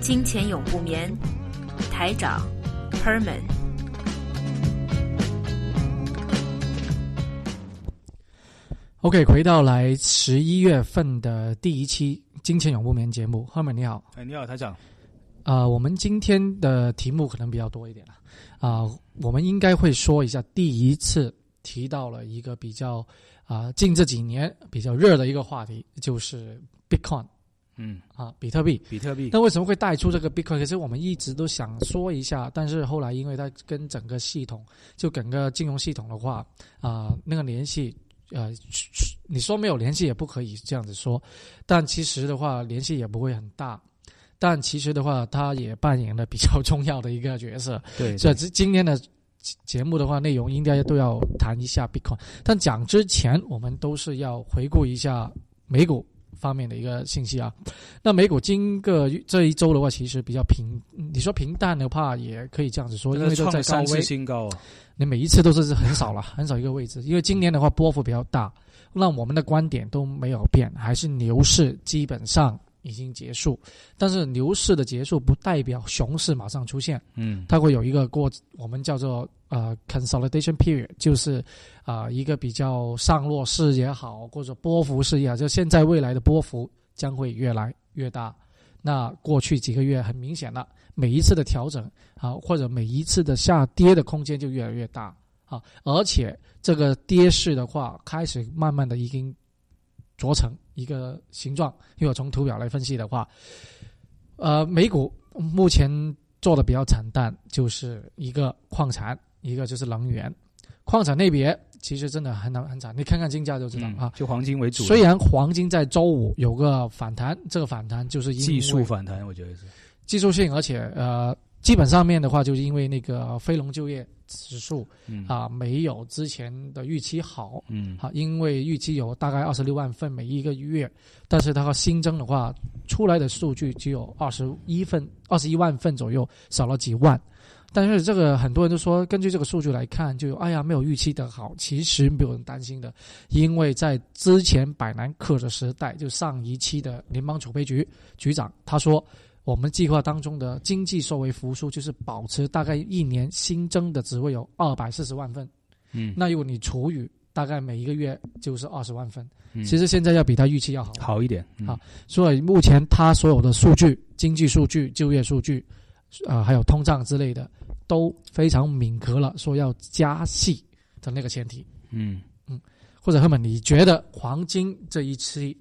金钱永不眠，台长 Herman。OK，回到来十一月份的第一期《金钱永不眠》节目，Herman 你好。哎，你好，台长。啊，我们今天的题目可能比较多一点啊，我们应该会说一下第一次提到了一个比较啊近这几年比较热的一个话题，就是 Bitcoin。嗯啊，比特币，比特币，那为什么会带出这个 Bitcoin？其实我们一直都想说一下，但是后来因为它跟整个系统，就整个金融系统的话，啊，那个联系，呃，你说没有联系也不可以这样子说，但其实的话，联系也不会很大，但其实的话，它也扮演了比较重要的一个角色。对，所以今天的节目的话，内容应该都要谈一下 Bitcoin，但讲之前，我们都是要回顾一下美股。方面的一个信息啊，那美股今个这一周的话，其实比较平。你说平淡的话，也可以这样子说，因为都在高位。新高啊！你每一次都是很少了，很少一个位置。因为今年的话波幅比较大，那我们的观点都没有变，还是牛市基本上。已经结束，但是牛市的结束不代表熊市马上出现。嗯，它会有一个过，我们叫做呃 consolidation period，就是啊一个比较上落市也好，或者波幅式也好，就现在未来的波幅将会越来越大。那过去几个月很明显了，每一次的调整啊，或者每一次的下跌的空间就越来越大啊，而且这个跌势的话，开始慢慢的已经。着成一个形状，如果从图表来分析的话，呃，美股目前做的比较惨淡，就是一个矿产，一个就是能源。矿产类别其实真的很难很惨，你看看金价就知道啊。就黄金为主。虽然黄金在周五有个反弹，这个反弹就是因技术反弹，我觉得是技术性，而且呃。基本上面的话，就是因为那个非农就业指数啊，没有之前的预期好。嗯，好，因为预期有大概二十六万份每一个月，但是它和新增的话，出来的数据只有二十一份，二十一万份左右，少了几万。但是这个很多人都说，根据这个数据来看，就哎呀，没有预期的好。其实没有人担心的，因为在之前百南克的时代，就上一期的联邦储备局局长他说。我们计划当中的经济收为复苏，就是保持大概一年新增的职位有二百四十万份。嗯，那如果你除以大概每一个月就是二十万份，其实现在要比他预期要好好一点。好，所以目前他所有的数据、经济数据、就业数据，啊，还有通胀之类的，都非常敏格了，说要加息的那个前提。嗯嗯，或者赫本，你觉得黄金这一期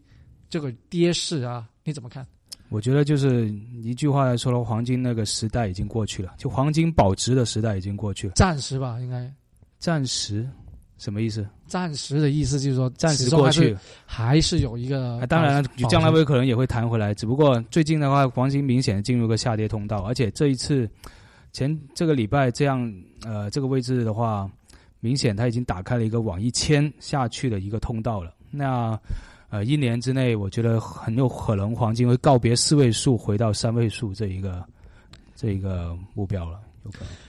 这个跌势啊，你怎么看？我觉得就是一句话来说的话，黄金那个时代已经过去了，就黄金保值的时代已经过去了。暂时吧，应该。暂时，什么意思？暂时的意思就是说，暂时过去，还是有一个。当然，将来会可能也会弹回来，只不过最近的话，黄金明显进入个下跌通道，而且这一次前这个礼拜这样，呃，这个位置的话，明显它已经打开了一个往一千下去的一个通道了。那。呃，一年之内，我觉得很有可能黄金会告别四位数，回到三位数这一个这一个目标了。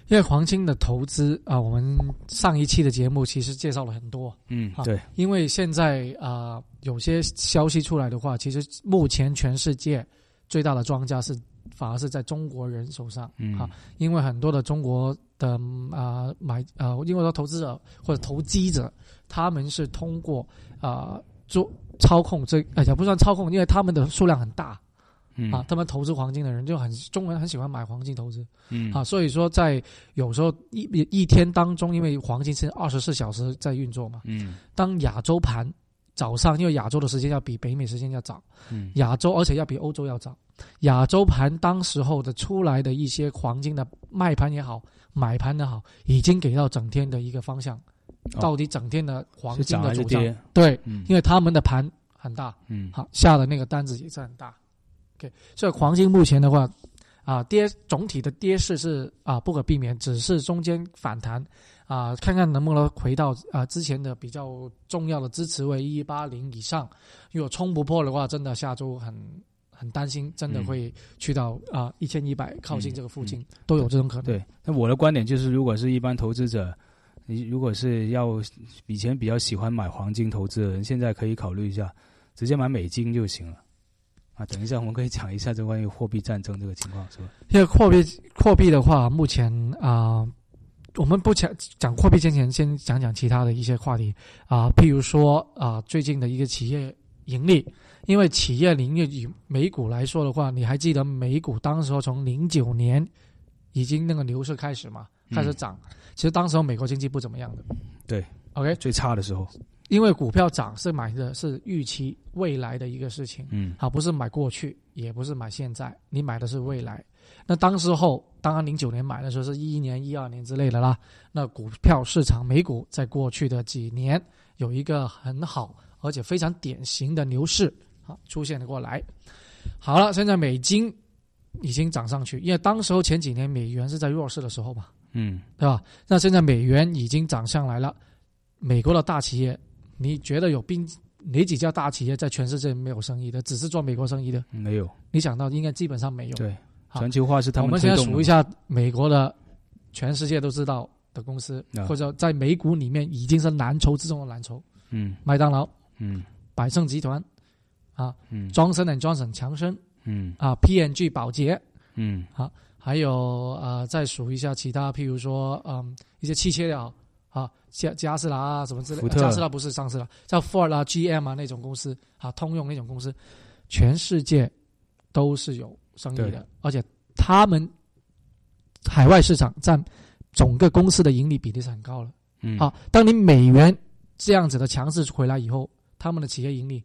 因为黄金的投资啊，我们上一期的节目其实介绍了很多。嗯，对。因为现在啊，有些消息出来的话，其实目前全世界最大的庄家是反而是在中国人手上。嗯，啊，因为很多的中国的啊买啊，因为说投资者或者投机者，他们是通过啊做。操控这哎也不算操控，因为他们的数量很大，嗯啊，他们投资黄金的人就很中国人很喜欢买黄金投资，嗯啊，所以说在有时候一一天当中，因为黄金是二十四小时在运作嘛，嗯，当亚洲盘早上，因为亚洲的时间要比北美时间要早，嗯，亚洲而且要比欧洲要早，亚洲盘当时候的出来的一些黄金的卖盘也好，买盘也好，已经给到整天的一个方向。到底整天的黄金的走向？对，因为他们的盘很大，嗯，好下的那个单子也是很大。OK，所以黄金目前的话，啊，跌总体的跌势是啊不可避免，只是中间反弹啊，看看能不能回到啊之前的比较重要的支持位一八零以上。如果冲不破的话，真的下周很很担心，真的嗯会去到啊一千一百靠近这个附近，嗯都有这种可能。对，那我的观点就是，如果是一般投资者，你如果是要以前比较喜欢买黄金投资的人，现在可以考虑一下，直接买美金就行了。啊，等一下我们可以讲一下这关于货币战争这个情况，是吧？因为货币货币的话，目前啊、我们不讲讲货币之前，先讲讲其他的一些话题。啊、譬如说啊、最近的一个企业盈利，因为企业盈利以美股来说的话，你还记得美股当时候从零九年已经那个牛市开始嘛，嗯。开始涨，其实当时候美国经济不怎么样的。对，OK，最差的时候，因为股票涨是买的是预期未来的一个事情。嗯啊，不是买过去，也不是买现在，你买的是未来。那当时候，当然零九年买的时候是一一年、一二年之类的啦。那股票市场美股在过去的几年有一个很好而且非常典型的牛市啊出现了过来。好了，现在美金已经涨上去，因为当时候前几年美元是在弱势的时候嘛，嗯对吧？那现在美元已经涨上来了，美国的大企业，你觉得有并哪几家大企业在全世界没有生意的，只是做美国生意的？没有，你想到应该基本上没有。对，全球化是他我们现在数一下美国的，全世界都知道的公司，啊。或者在美股里面已经是蓝筹之中的蓝筹，嗯。麦当劳、嗯。百盛集团、啊嗯。Johnson and Johnson 强生嗯。啊、P&G 宝洁，嗯。还有呃，再数一下其他，譬如说嗯一些汽车的啊啊加加斯拉啊什么之类加斯拉不是上市了，叫 Ford 啊 GM 啊那种公司啊，通用那种公司，全世界都是有生意的，而且他们海外市场占整个公司的盈利比例是很高了。嗯，好，当你美元这样子的强势回来以后，他们的企业盈利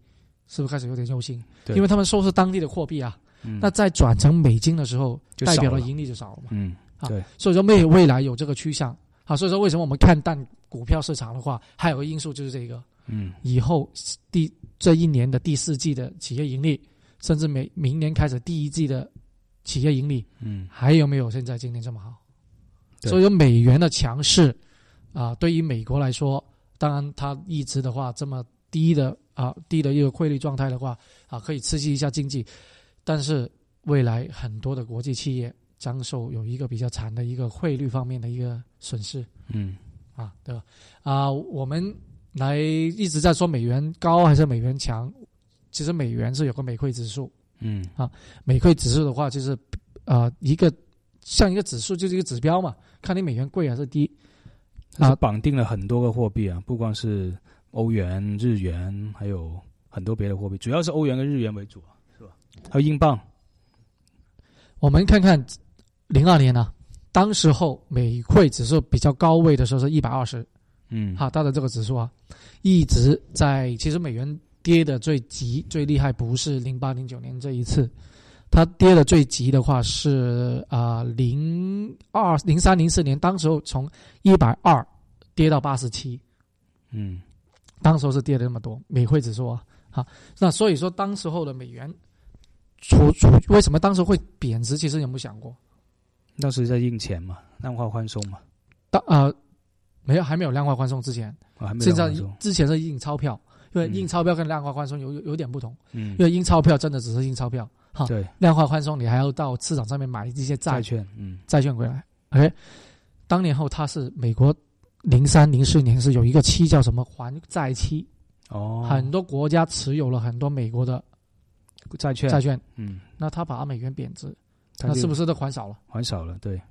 是不是开始有点忧心？对因为他们收是当地的货币啊，嗯那在转成美金的时候，就代表的盈利就少了嘛。嗯啊所以说未未来有这个趋向啊，所以说为什么我们看淡股票市场的话，还有个因素就是这个，嗯。以后第这一年的第四季的企业盈利，甚至每明年开始第一季的企业盈利，嗯。还有没有现在今年这么好？所以说美元的强势啊，对于美国来说，当然它一直的话这么低的啊低的一个汇率状态的话啊，可以刺激一下经济，但是未来很多的国际企业将受有一个比较惨的一个汇率方面的一个损失。嗯。啊，对吧？啊，我们来一直在说美元高还是美元强，其实美元是有个美汇指数，嗯。啊美汇指数的话，就是呃一个像一个指数，就是一个指标嘛，看你美元贵还是低。啊。绑定了很多个货币啊，不光是欧元、日元，还有很多别的货币，主要是欧元跟日元为主啊，是吧？还有英镑，我们看看零二年呢、当时候美汇指数比较高位的时候是一百二十，嗯，哈，它的这个指数啊，一直在其实美元跌的最急最厉害不是零八零九年这一次，它跌的最急的话是啊零二零三零四年，当时候从一百二跌到八十七。嗯当时候是跌了那么多，美汇指数啊，好，那所以说当时候的美元除除为什么当时会贬值？其实有没有想过？当时在印钱嘛，量化宽松嘛，当呃没有还没有量化宽松之前，啊，还没有现在之前是印钞票，因为嗯。印钞票跟量化宽松有有有点不同，嗯。因，为印钞票真的只是印钞票，哈，对，量化宽松你还要到市场上面买一些债债券，嗯。债券回来。OK，当年后它是美国零三零四年是有一个期叫什么还债期，哦，很多国家持有了很多美国的债券，债券。嗯，那他把美元贬值，它就是不是都还少了？还少了？对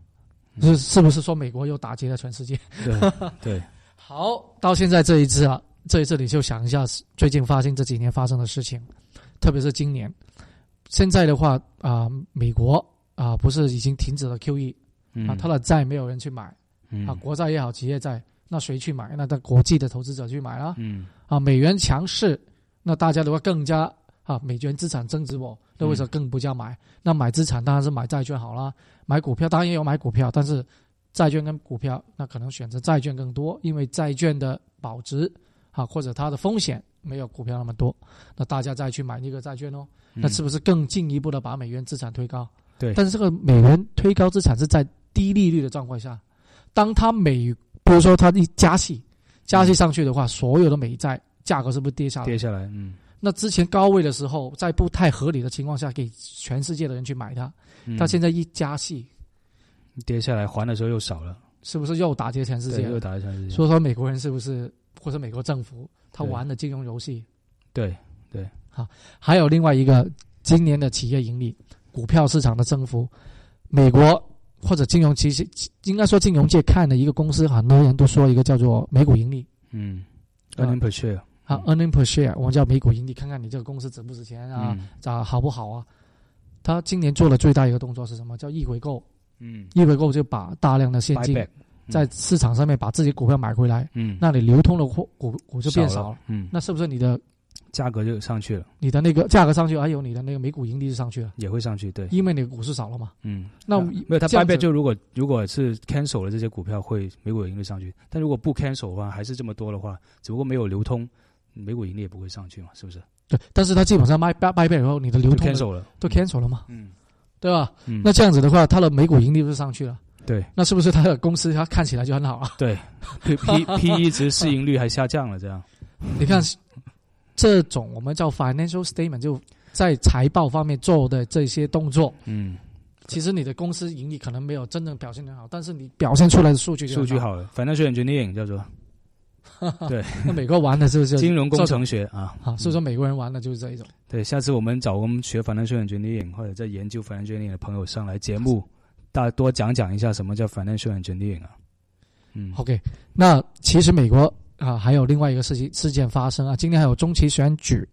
是是不是说美国又打击了全世界？对对，好，到现在这一次啊，这一次你就想一下最近发生这几年发生的事情，特别是今年。现在的话啊、美国啊、不是已经停止了 QE 嗯啊，它的债没有人去买嗯啊，国债也好，企业债，那谁去买？那的国际的投资者去买啦。嗯啊，美元强势，那大家的话更加啊，美元资产增值哦，那为什么更不叫买？那买资产当然是买债券好啦，买股票当然也有买股票，但是债券跟股票那可能选择债券更多，因为债券的保值啊或者它的风险没有股票那么多，那大家再去买那个债券哦，那是不是更进一步的把美元资产推高？嗯对，但是这个美元推高资产是在低利率的状况下，当它美，比如说它一加息，加息上去的话，所有的美债价格是不是跌下来？跌下来，嗯，那之前高位的时候，在不太合理的情况下，给全世界的人去买它，嗯它现在一加息，跌下来还的时候又少了，是不是又打击全世，界了？又打一下世界，所以说美国人是不是或者美国政府他玩的金融游戏？对对。好，还有另外一个今年的企业盈利、股票市场的增幅，美国或者金融其实应该说金融界看的一个公司，很多人都说一个叫做美股盈利嗯啊，earning per share，啊嗯，earning per share，我们叫每股盈利，看看你这个公司值不值钱啊，嗯。咋好不好啊？他今年做的最大一个动作是什么？叫逆回购，嗯。逆回购就把大量的现金在市场上面把自己股票买回来，嗯，那你流通的货股股就变少了，了，嗯，那是不是你的价格就上去了，你的那个价格上去，还有你的那个每股盈利就上去了？也会上去，对，因为你的股市少了嘛。嗯，那啊没有它这样子 buyback 就如果如果是 cancel 了这些股票，会每股盈利上去，但如果不 cancel 的话，还是这么多的话，只不过没有流通，美股盈利也不会上去嘛，是不是？对，但是它基本上卖卖卖倍以后，你的流通的 cancel 了，都 cancel 了嘛，嗯对吧？嗯，那这样子的话，它的每股盈利不是上去了？对那是不是它的公司它看起来就很好啊？对，P P P E 值市盈率还下降了，这样，你看这种我们叫 financial statement，就在财报方面做的这些动作，嗯，其实你的公司盈利可能没有真正表现得很好，但是你表现出来的数据就数据。好了，financial engineering 叫做 那美国玩的是不是金融工程学啊，啊？所以说美国人玩的就是这一种。对，下次我们找我们学 financial engineering 或者在研究 financial engineering 的朋友上来节目，大家多讲讲一下什么叫 financial engineering 啊。嗯 OK，那其实美国啊还有另外一个事情事件发生啊，今天还有中期选举，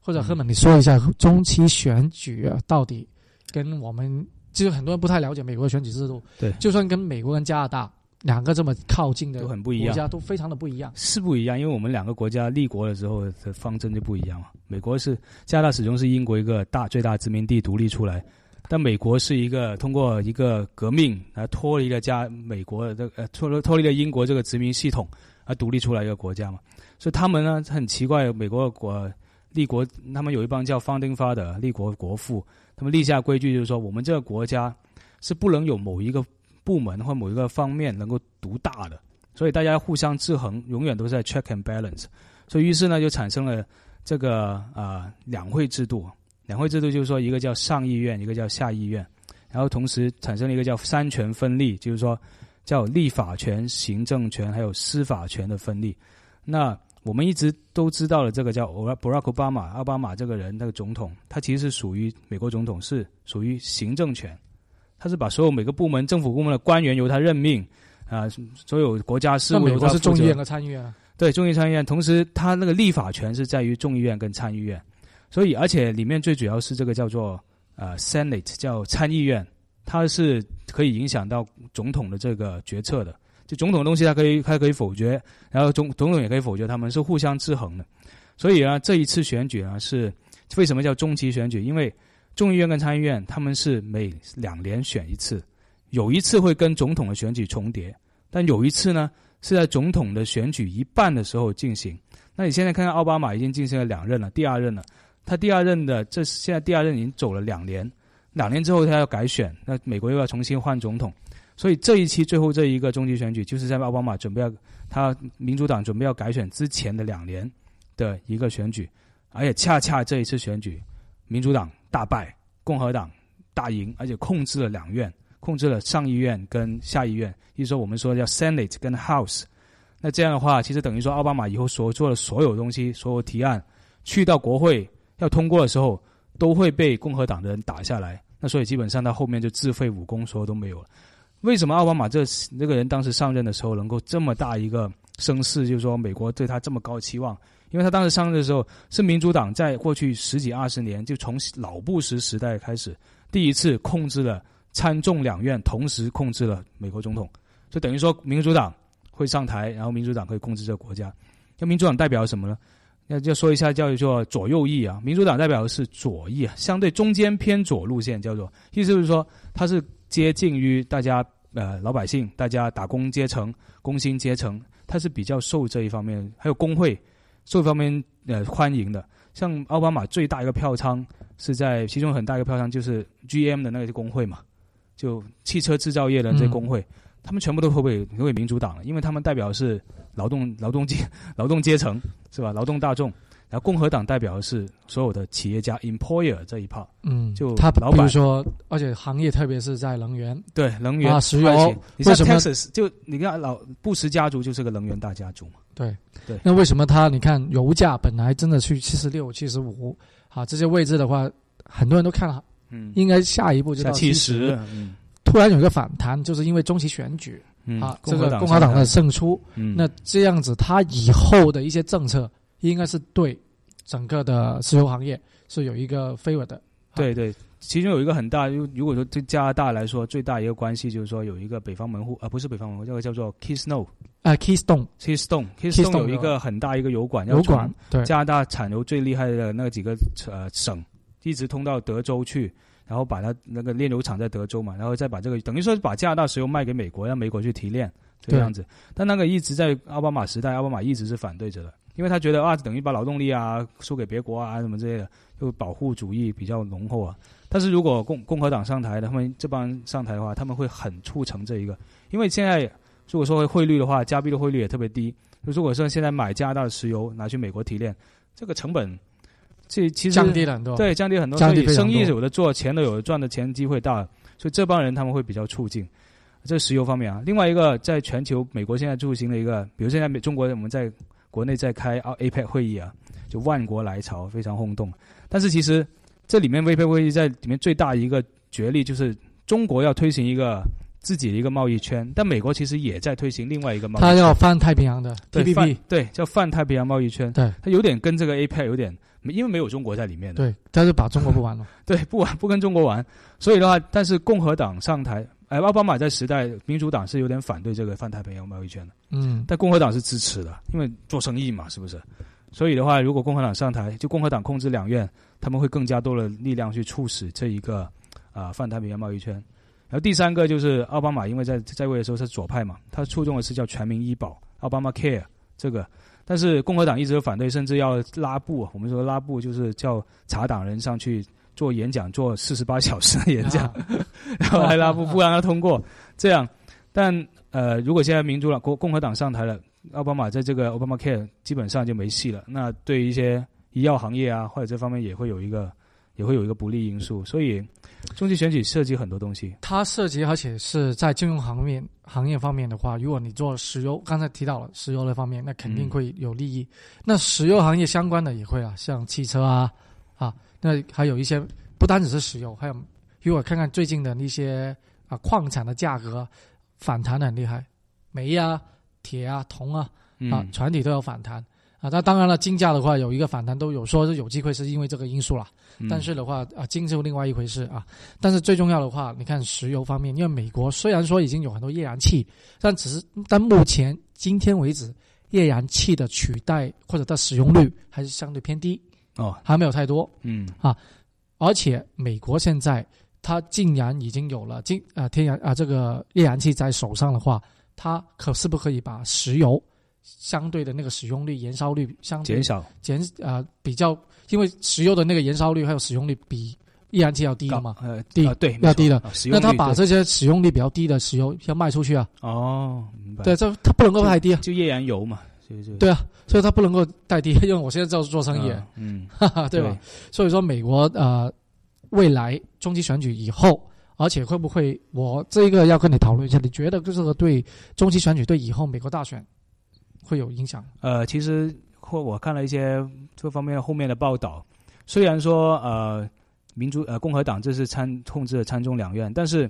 或者嗯赫本你说一下中期选举啊到底跟我们其实很多人不太了解美国的选举制度，对就算跟美国跟加拿大两个这么靠近的都很不一样，国家都非常的不一样。是不一样，因为我们两个国家立国的时候的方针就不一样嘛。美国是加拿大始终是英国一个大最大殖民地独立出来，但美国是一个通过一个革命来脱离了加美国的这个呃脱脱离了英国这个殖民系统而独立出来一个国家嘛。所以他们呢很奇怪，美国国立国他们有一帮叫 Founding Father 立国国父，他们立下规矩就是说，我们这个国家是不能有某一个部门或某一个方面能够独大的。所以大家互相制衡，永远都是在 check and balance。所以于是呢，就产生了这个啊、呃两会制度。两会制度就是说，一个叫上议院，一个叫下议院，然后同时产生了一个叫三权分立，就是说叫立法权、行政权还有司法权的分立。那我们一直都知道了，这个叫 Barack Obama，奥巴马这个人，那个总统，他其实是属于美国总统，是属于行政权，他是把所有每个部门、政府部门的官员由他任命。啊，所有国家事务由他是众议院和参议院啊，对，众议院参议院，同时他那个立法权是在于众议院跟参议院，所以而且里面最主要是这个叫做呃 Senate 叫参议院，它是可以影响到总统的这个决策的。就总统的东西，它可以它可以否决，然后总总统也可以否决，他们是互相制衡的。所以啊，这一次选举呢是为什么叫中期选举？因为众议院跟参议院他们是每两年选一次，有一次会跟总统的选举重叠，但有一次呢是在总统的选举一半的时候进行。那你现在看看奥巴马已经进行了两任了，第二任了，他第二任的这现在第二任已经走了两年，两年之后他要改选，那美国又要重新换总统，所以这一期最后这一个中期选举就是在奥巴马准备要他民主党准备要改选之前的两年的一个选举，而且恰恰这一次选举，民主党大败，共和党大赢，而且控制了两院。控制了上议院跟下议院，也就是说我们说叫 Senate 跟 House。那这样的话，其实等于说奥巴马以后所做的所有东西、所有提案，去到国会要通过的时候，都会被共和党的人打下来。那所以基本上他后面就自废武功，所有都没有了。为什么奥巴马这那个人当时上任的时候能够这么大一个声势，就是说美国对他这么高的期望？因为他当时上任的时候是民主党在过去十几二十年，就从老布什时代开始，第一次控制了。参众两院同时控制了美国总统，就等于说民主党会上台，然后民主党可以控制这个国家。那民主党代表什么呢？那就说一下叫做左右翼啊。民主党代表的是左翼啊，相对中间偏左路线，叫做意思就是说它是接近于大家呃老百姓，大家打工阶层、工薪阶层，它是比较受这一方面，还有工会受方面呃欢迎的。像奥巴马最大一个票仓是在其中很大一个票仓就是 GM 的那个工会嘛，就汽车制造业的这些工会，他们全部都投给投给民主党了，因为他们代表是劳动劳动阶劳动阶层是吧？劳动大众。然后共和党代表的是所有的企业家 employer 这一 part，嗯，就他老板比如说，而且行业特别是在能源，对能源啊石油为什么 Texas 就你看老布什家族就是个能源大家族嘛，对对。那为什么他你看油价本来真的去七十六、七十五，啊，这些位置的话，很多人都看了，嗯，应该下一步就下到七十突然有一个反弹，就是因为中期选举嗯啊，这个共和党的胜出，嗯。那这样子，他以后的一些政策应该是对整个的石油行业是有一个 favor 的。对对，其中有一个很大，如如果说对加拿大来说，最大一个关系就是说有一个北方门户啊，不是北方门户，这个叫做 Keystone 啊，Keystone。Keystone Keystone Keystone 有一个很大一个油管，油管对。加拿大产油最厉害的那几个呃省，一直通到德州去，然后把它那个炼油厂在德州嘛，然后再把这个等于说是把加拿大石油卖给美国，让美国去提炼这个样子。但那个一直在奥巴马时代，奥巴马一直是反对着的，因为他觉得啊，等于把劳动力啊输给别国啊什么之类的，就保护主义比较浓厚啊。但是如果共共和党上台的，他们这帮人上台的话，他们会很促成这一个，因为现在如果说汇率的话，加币的汇率也特别低。就如果说现在买加拿大的石油拿去美国提炼，这个成本，这其实降低了很多。对，降低很多，所以生意有的做，钱都有的赚的钱机会大，所以这帮人他们会比较促进。这石油方面啊，另外一个在全球，美国现在进行的一个，比如现在美中国我们在国内在开啊 APEC 会议啊，就万国来朝，非常轰动。但是其实这里面 APEC 会议在里面最大一个角力就是中国要推行一个自己的一个贸易圈，但美国其实也在推行另外一个贸易圈。他要翻太平洋的对 TPP，对叫泛太平洋贸易圈，对它有点跟这个 APEC 有点，因为没有中国在里面的。对，他是把中国不玩了。对，不玩不跟中国玩，所以的话，但是共和党上台，哎，奥巴马在时代，民主党是有点反对这个泛太平洋贸易圈的，嗯，但共和党是支持的，因为做生意嘛，是不是？所以的话，如果共和党上台，就共和党控制两院，他们会更加多的力量去促使这一个啊、泛太平洋贸易圈。然后第三个就是奥巴马，因为在在位的时候是左派嘛，他注重的是叫全民医保奥巴马 Care 这个，但是共和党一直都反对，甚至要拉布。我们说拉布就是叫查党人上去做演讲，做四十八小时的演讲，啊 然后还拉布不让他通过，这样。但呃，如果现在民主党共共和党上台了，奥巴马在这个 Obama Care 基本上就没戏了。那对于一些医药行业啊，或者这方面也会有一个也会有一个不利因素。所以中期选举涉及很多东西。它涉及，而且是在金融行业行业方面的话，如果你做石油，刚才提到了石油那方面，那肯定嗯会有利益。那石油行业相关的也会啊，像汽车啊啊，那还有一些不单只是石油，还有如果看看最近的那些啊矿产的价格反弹的很厉害，煤啊、铁啊、铜啊嗯，啊，船体都有反弹。啊，那当然了，金价的话有一个反弹，都有说是有机会是因为这个因素啦。嗯但是的话啊，金是另外一回事啊。但是最重要的话，你看石油方面，因为美国虽然说已经有很多页岩气，但只是但目前今天为止，页岩气的取代或者它使用率还是相对偏低，哦，还没有太多。嗯。啊而且美国现在它竟然已经有了今啊天然啊这个液燃气在手上的话，它可是不可以把石油相对的那个使用率、燃烧率相减少。减啊、比较，因为石油的那个燃烧率还有使用率比液燃气要低的嘛。呃低啊对要低的，啊那他把这些使用率比较低的石油要卖出去啊，哦，明白。对，这它不能够太低啊，就液燃油嘛，就就对啊，所以它不能够代替，因为我现在就是做生意，嗯，哈哈，对吧？？所以说美国呃未来中期选举以后，而且会不会我这个要跟你讨论一下，你觉得这个对中期选举对以后美国大选会有影响？呃，其实或我看了一些这方面后面的报道，虽然说呃民主呃共和党这是参控制了参众两院，但是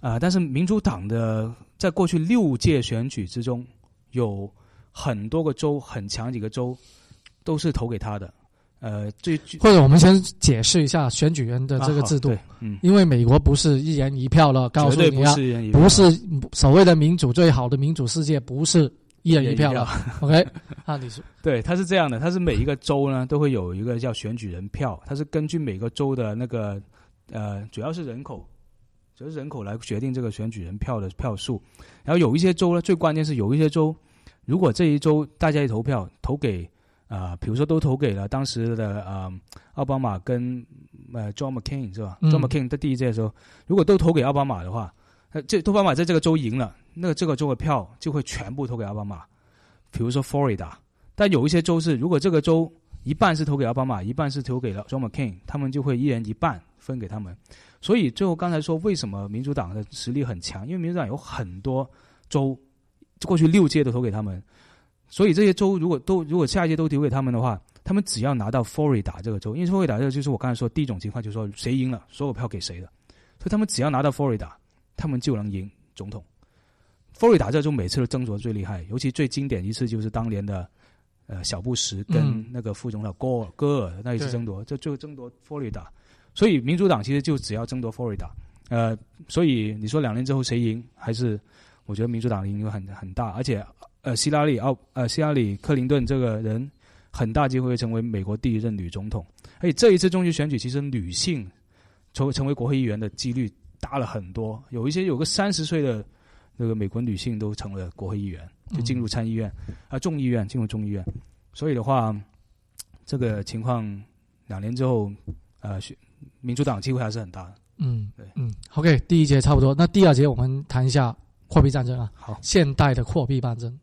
啊、呃但是民主党的在过去六届选举之中，有很多个州很强几个州都是投给他的。呃，最最或者我们先解释一下选举人的这个制度，对嗯，因为美国不是一人一票了，告诉你啊，不是所谓的民主最好的民主世界，不是一人一票了。OK，啊，你说 对，它是这样的，它是每一个州呢都会有一个叫选举人票，它是根据每个州的那个呃，主要是人口，主要是人口来决定这个选举人票的票数。然后有一些州呢，最关键是有一些州，如果这一周大家一投票投给啊、比如说都投给了当时的呃奥巴马跟呃 John McCain 是吧、嗯 j o h n McCain 在第一届的时候，如果都投给奥巴马的话，呃，这奥巴马在这个州赢了，那个这个州的票就会全部投给奥巴马。比如说 Florida，但有一些州是，如果这个州一半是投给奥巴马，一半是投给了 John McCain，他们就会一人一半分给他们。所以最后刚才说为什么民主党的实力很强，因为民主党有很多州过去六届都投给他们，所以这些州如果都如果下一届都投给他们的话，他们只要拿到 Florida 这个州，因为 Florida 这个就是我刚才说第一种情况，就是说谁赢了，所有票给谁的，所以他们只要拿到 Florida，他们就能赢总统。Florida 这州每次都争夺最厉害，尤其最经典一次就是当年的呃小布什跟嗯。那个副总统戈尔戈尔那一次争夺，这就争夺 Florida，所以民主党其实就只要争夺 Florida，呃，所以你说两年之后谁赢，还是我觉得民主党的赢会很很大，而且呃希拉里奥呃希拉里克林顿这个人很大机会会成为美国第一任女总统，而且这一次中期选举其实女性成为成为国会议员的几率大了很多，有一些有个三十岁的那个美国女性都成了国会议员，就进入参议院啊、众议院进入众议院，所以的话，这个情况两年之后，呃，选民主党机会还是很大的。嗯对。嗯，OK，第一节差不多，那第二节我们谈一下货币战争啊，好，现代的货币战争。